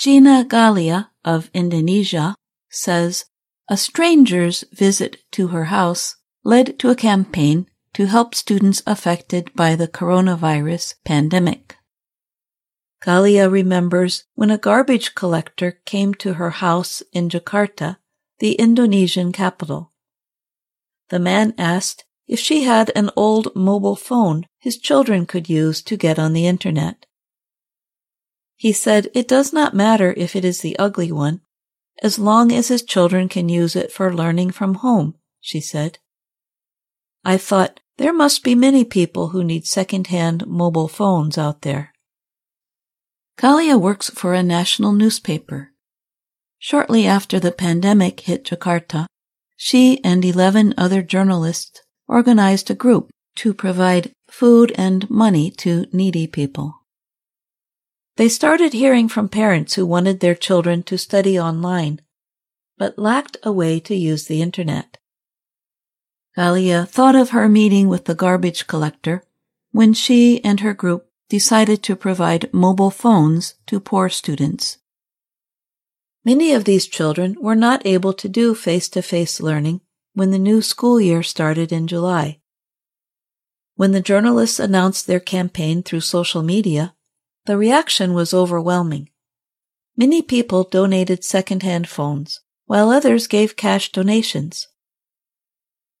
Gina Galia of Indonesia says a stranger's visit to her house led to a campaign to help students affected by the coronavirus pandemic. Galia remembers when a garbage collector came to her house in Jakarta, the Indonesian capital. The man asked if she had an old mobile phone his children could use to get on the internet. He said it does not matter if it is the ugly one, as long as his children can use it for learning from home, she said. I thought there must be many people who need second-hand mobile phones out there. Galia works for a national newspaper. Shortly after the pandemic hit Jakarta, she and 11 other journalists organized a group to provide food and money to needy people. They started hearing from parents who wanted their children to study online, but lacked a way to use the internet. Galia thought of her meeting with the garbage collector when she and her group decided to provide mobile phones to poor students. Many of these children were not able to do face to face learning when the new school year started in July. When the journalists announced their campaign through social media, the reaction was overwhelming. Many people donated second-hand phones, while others gave cash donations.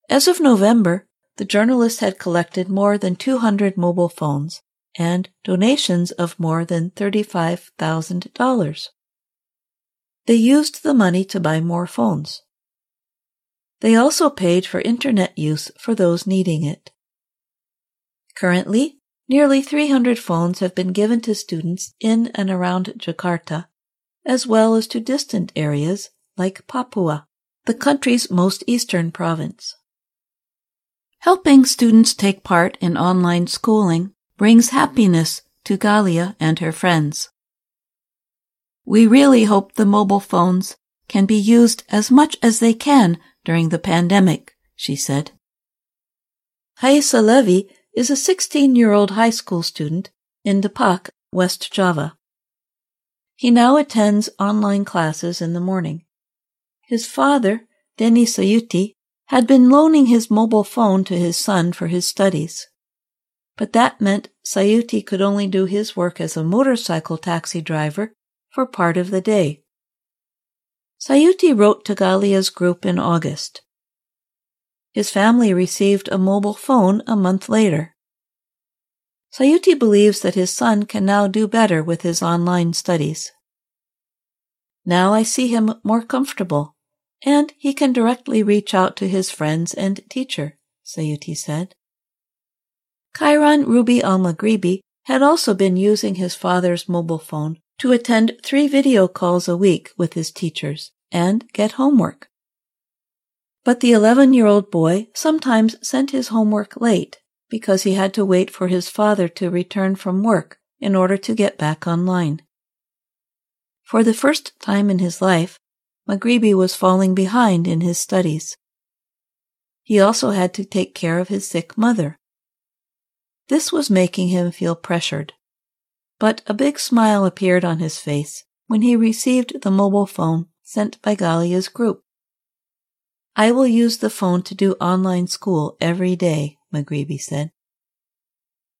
As of November, the journalists had collected more than 200 mobile phones and donations of more than $35,000. They used the money to buy more phones. They also paid for internet use for those needing it. Currently, Nearly 300 phones have been given to students in and around Jakarta, as well as to distant areas like Papua, the country's most eastern province. Helping students take part in online schooling brings happiness to Galia and her friends. We really hope the mobile phones can be used as much as they can during the pandemic, she said. Haisa Levy is a 16 year old high school student in Depok, West Java. He now attends online classes in the morning. His father, Denny Sayuti, had been loaning his mobile phone to his son for his studies. But that meant Sayuti could only do his work as a motorcycle taxi driver for part of the day. Sayuti wrote to Galia's group in August. His family received a mobile phone a month later. Sayuti believes that his son can now do better with his online studies. Now I see him more comfortable, and he can directly reach out to his friends and teacher, Sayuti said. Chiron Ruby Al Magribi had also been using his father's mobile phone to attend three video calls a week with his teachers and get homework. But the 11 year old boy sometimes sent his homework late because he had to wait for his father to return from work in order to get back online. For the first time in his life, Magribi was falling behind in his studies. He also had to take care of his sick mother. This was making him feel pressured. But a big smile appeared on his face when he received the mobile phone sent by Galia's group. I will use the phone to do online school every day, Magribi said.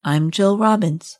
I'm Jill Robbins.